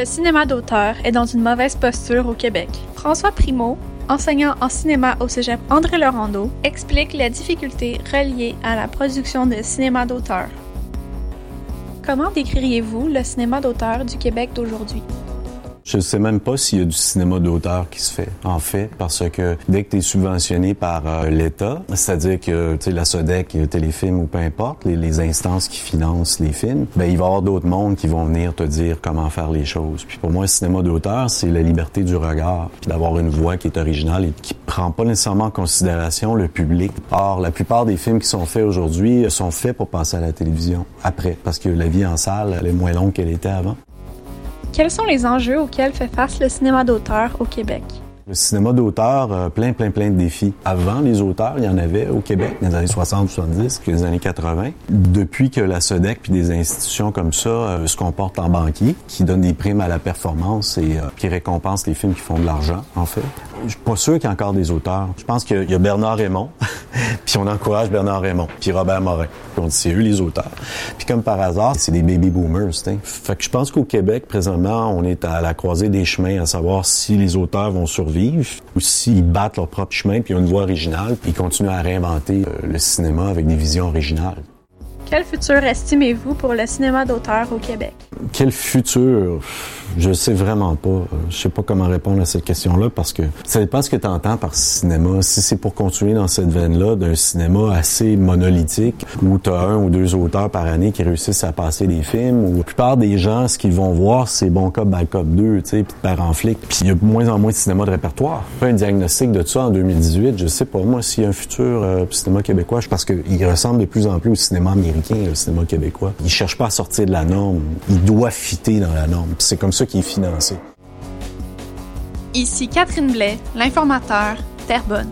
Le cinéma d'auteur est dans une mauvaise posture au Québec. François Primo, enseignant en cinéma au cégep André Laurando, explique les difficultés reliées à la production de cinéma d'auteur. Comment décririez-vous le cinéma d'auteur du Québec d'aujourd'hui? Je ne sais même pas s'il y a du cinéma d'auteur qui se fait, en fait, parce que dès que tu es subventionné par euh, l'État, c'est-à-dire que la Sodec, Téléfilm ou peu importe, les, instances qui financent les films, ben il va y avoir d'autres mondes qui vont venir te dire comment faire les choses. Puis pour moi, le cinéma d'auteur, c'est la liberté du regard, d'avoir une voix qui est originale et qui prend pas nécessairement en considération le public. Or, la plupart des films qui sont faits aujourd'hui sont faits pour passer à la télévision après, parce que la vie en salle, elle est moins longue qu'elle était avant. Quels sont les enjeux auxquels fait face le cinéma d'auteur au Québec? Le cinéma d'auteur, euh, plein, plein, plein de défis. Avant les auteurs, il y en avait au Québec dans les années 60, 70, les années 80. Depuis que la SODEC puis des institutions comme ça euh, se comportent en banquier, qui donnent des primes à la performance et euh, qui récompensent les films qui font de l'argent, en fait. Je suis pas sûr qu'il y a encore des auteurs. Je pense qu'il y a Bernard Raymond, puis on encourage Bernard Raymond, puis Robert Morin. Puis on dit c'est eux les auteurs. Puis comme par hasard, c'est des baby boomers. Fait que je pense qu'au Québec, présentement, on est à la croisée des chemins, à savoir si les auteurs vont survivre ou s'ils battent leur propre chemin, puis ont une voix originale, puis ils continuent à réinventer euh, le cinéma avec des visions originales. Quel futur estimez-vous pour le cinéma d'auteur au Québec? Quel futur? Je sais vraiment pas. Je sais pas comment répondre à cette question-là parce que ça dépend ce que tu entends par cinéma. Si c'est pour continuer dans cette veine-là d'un cinéma assez monolithique où tu as un ou deux auteurs par année qui réussissent à passer des films, où la plupart des gens, ce qu'ils vont voir, c'est Bon Cop, Bad Cop 2, tu sais, puis Père en flic. Puis il y a moins en moins de cinéma de répertoire. Un diagnostic de ça en 2018. Je sais pas, moi, s'il y a un futur euh, cinéma québécois, parce qu'il ressemble de plus en plus au cinéma américain, le cinéma québécois. Il cherche pas à sortir de la norme. Il doit fitter dans la norme. C'est comme ça qui est financé. Ici Catherine Blais, l'informateur, Terrebonne.